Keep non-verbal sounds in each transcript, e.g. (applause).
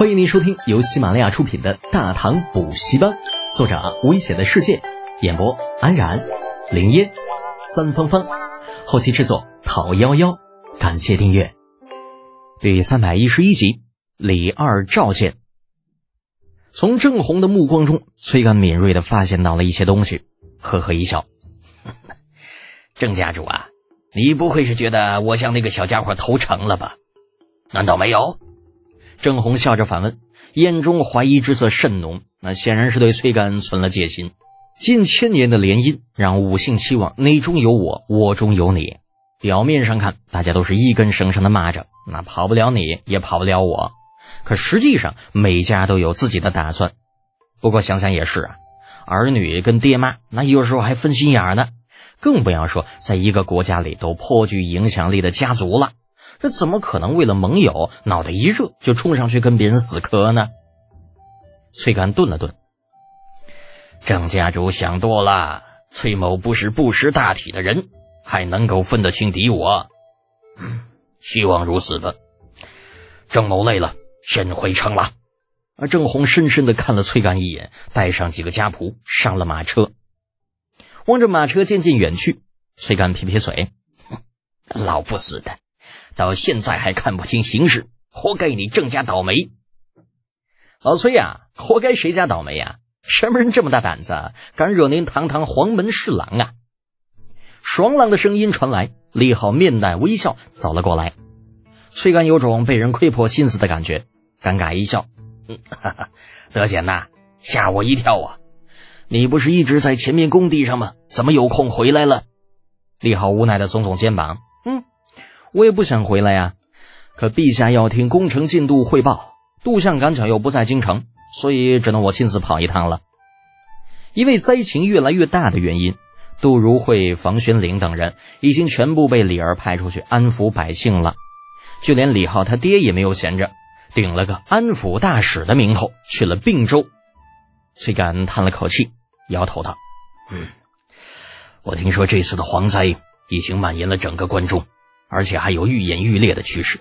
欢迎您收听由喜马拉雅出品的《大唐补习班》，作者危险的世界，演播安然、林烟、三芳芳，后期制作陶幺幺。感谢订阅。第三百一十一集，李二召见。从郑红的目光中，崔干敏锐的发现到了一些东西，呵呵一笑：“ (laughs) 郑家主啊，你不会是觉得我向那个小家伙投诚了吧？难道没有？”郑红笑着反问，眼中怀疑之色甚浓，那显然是对崔干存了戒心。近千年的联姻，让五姓期望你中有我，我中有你。表面上看，大家都是一根绳上的蚂蚱，那跑不了你，也跑不了我。可实际上，每家都有自己的打算。不过想想也是啊，儿女跟爹妈，那有时候还分心眼呢。更不要说在一个国家里都颇具影响力的家族了。这怎么可能为了盟友，脑袋一热就冲上去跟别人死磕呢？崔干顿了顿，郑家主想多了。崔某不是不识大体的人，还能够分得清敌我。希望如此吧。郑某累了，先回城了。而郑红深深的看了崔干一眼，带上几个家仆上了马车，望着马车渐渐远去，崔干撇撇嘴：“老不死的！”到现在还看不清形势，活该你郑家倒霉。老崔呀，活该谁家倒霉呀？什么人这么大胆子，敢惹您堂堂黄门侍郎啊？爽朗的声音传来，李浩面带微笑走了过来。崔干有种被人窥破心思的感觉，尴尬一笑：“嗯哈哈，德贤呐，吓我一跳啊！你不是一直在前面工地上吗？怎么有空回来了？”李浩无奈的耸耸肩膀。嗯我也不想回来呀，可陛下要听工程进度汇报，杜相赶巧又不在京城，所以只能我亲自跑一趟了。因为灾情越来越大的原因，杜如晦、房玄龄等人已经全部被李儿派出去安抚百姓了，就连李浩他爹也没有闲着，顶了个安抚大使的名头去了并州。崔敢叹了口气，摇头道：“嗯，我听说这次的蝗灾已经蔓延了整个关中。”而且还有愈演愈烈的趋势，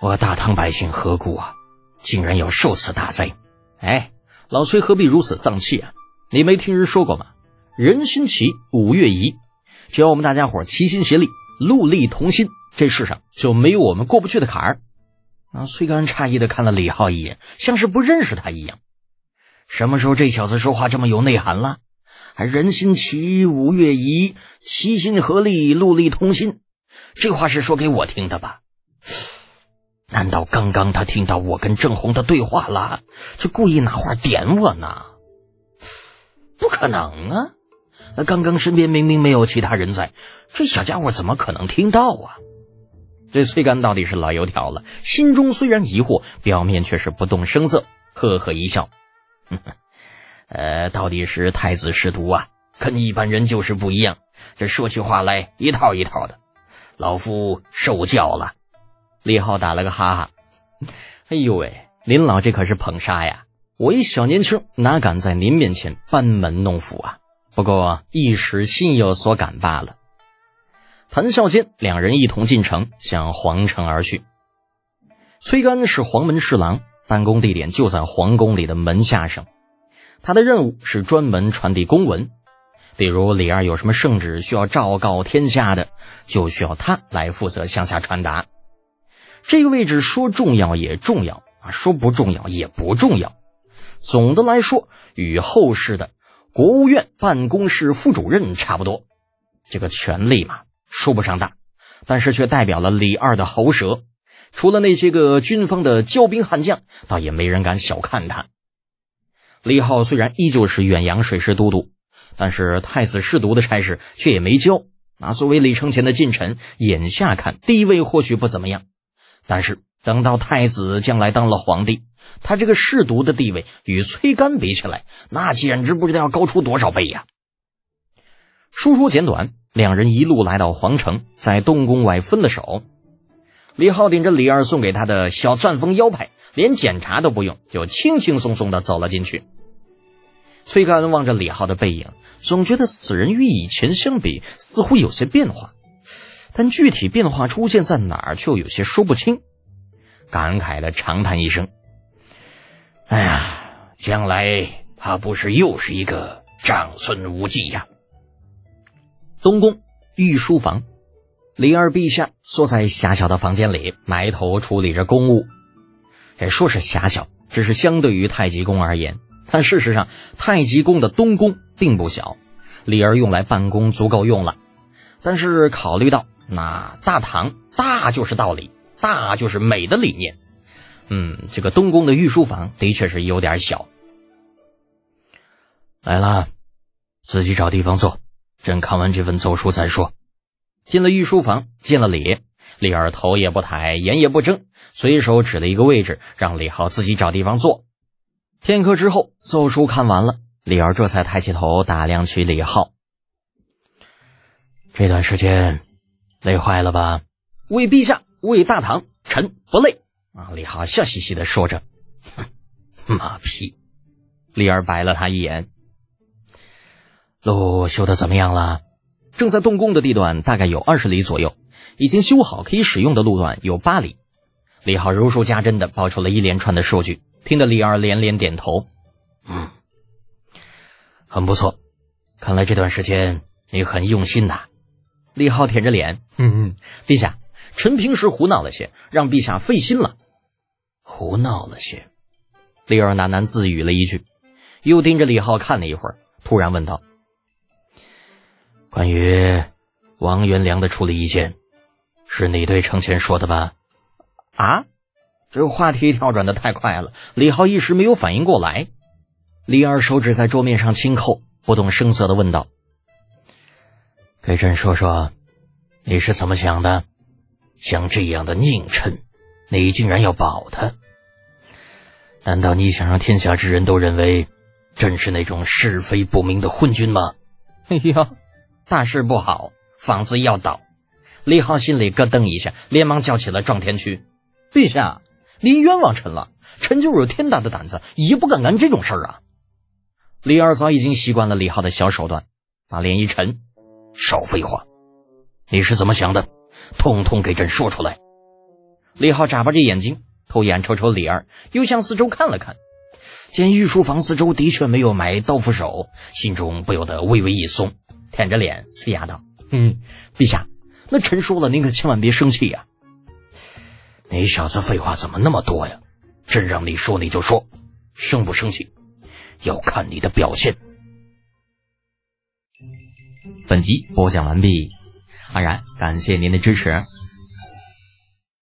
我大唐百姓何故啊，竟然要受此大灾？哎，老崔何必如此丧气啊？你没听人说过吗？人心齐，五岳移。只要我们大家伙齐心协力，戮力同心，这世上就没有我们过不去的坎儿。啊！崔干诧异的看了李浩一眼，像是不认识他一样。什么时候这小子说话这么有内涵了？还人心齐，五岳移，齐心合力，戮力同心。这话是说给我听的吧？难道刚刚他听到我跟郑红的对话了，就故意拿话点我呢？不可能啊！那刚刚身边明明没有其他人在，这小家伙怎么可能听到啊？这崔干到底是老油条了，心中虽然疑惑，表面却是不动声色，呵呵一笑：“ (laughs) 呃，到底是太子师徒啊，跟一般人就是不一样，这说起话来一套一套的。”老夫受教了，李浩打了个哈哈。哎呦喂，您老这可是捧杀呀！我一小年轻哪敢在您面前班门弄斧啊？不过一时心有所感罢了。谈笑间，两人一同进城，向皇城而去。崔干是黄门侍郎，办公地点就在皇宫里的门下省。他的任务是专门传递公文。比如李二有什么圣旨需要昭告天下的，就需要他来负责向下传达。这个位置说重要也重要啊，说不重要也不重要。总的来说，与后世的国务院办公室副主任差不多。这个权力嘛，说不上大，但是却代表了李二的喉舌。除了那些个军方的骄兵悍将，倒也没人敢小看他。李浩虽然依旧是远洋水师都督。但是太子侍读的差事却也没交啊！作为李承乾的近臣，眼下看地位或许不怎么样，但是等到太子将来当了皇帝，他这个侍读的地位与崔干比起来，那简直不知道要高出多少倍呀！书说简短，两人一路来到皇城，在东宫外分了手。李浩顶着李二送给他的小钻风腰牌，连检查都不用，就轻轻松松的走了进去。崔干望着李浩的背影，总觉得此人与以前相比似乎有些变化，但具体变化出现在哪儿却有些说不清。感慨的长叹一声：“哎呀，将来他不是又是一个长孙无忌呀！”东宫御书房，李二陛下缩在狭小的房间里，埋头处理着公务。哎，说是狭小，只是相对于太极宫而言，但事实上，太极宫的东宫并不小，李儿用来办公足够用了。但是考虑到那大唐大就是道理，大就是美的理念，嗯，这个东宫的御书房的确是有点小。来了，自己找地方坐，朕看完这份奏书再说。进了御书房，见了礼。李二头也不抬，眼也不睁，随手指了一个位置，让李浩自己找地方坐。片刻之后，奏书看完了，李儿这才抬起头打量起李浩。这段时间累坏了吧？为陛下，为大唐，臣不累。啊！李浩笑嘻嘻的说着。哼，马屁！李儿白了他一眼。路修的怎么样了？正在动工的地段大概有二十里左右。已经修好可以使用的路段有八里，李浩如数家珍的报出了一连串的数据，听得李二连连点头。嗯，很不错，看来这段时间你很用心呐。李浩舔着脸，嗯嗯，陛下，臣平时胡闹了些，让陛下费心了。胡闹了些，李二喃喃自语了一句，又盯着李浩看了一会儿，突然问道：“关于王元良的处理意见？”是你对程前说的吧？啊，这话题跳转的太快了，李浩一时没有反应过来。李二手指在桌面上轻扣，不动声色的问道：“给朕说说，你是怎么想的？像这样的佞臣，你竟然要保他？难道你想让天下之人都认为朕是那种是非不明的昏君吗？” (laughs) 哎呀，大事不好，房子要倒。李浩心里咯噔一下，连忙叫起了撞天曲：“陛下，您冤枉臣了！臣就有天大的胆子，也不敢干这种事儿啊！”李二早已经习惯了李浩的小手段，把脸一沉：“少废话！你是怎么想的？通通给朕说出来！”李浩眨巴着眼睛，偷眼瞅瞅李二，又向四周看了看，见御书房四周的确没有埋刀斧手，心中不由得微微一松，舔着脸呲牙道：“嗯，陛下。”那臣说了，您可千万别生气呀！你小子废话怎么那么多呀？朕让你说你就说，生不生气要看你的表现。本集播讲完毕，安然感谢您的支持。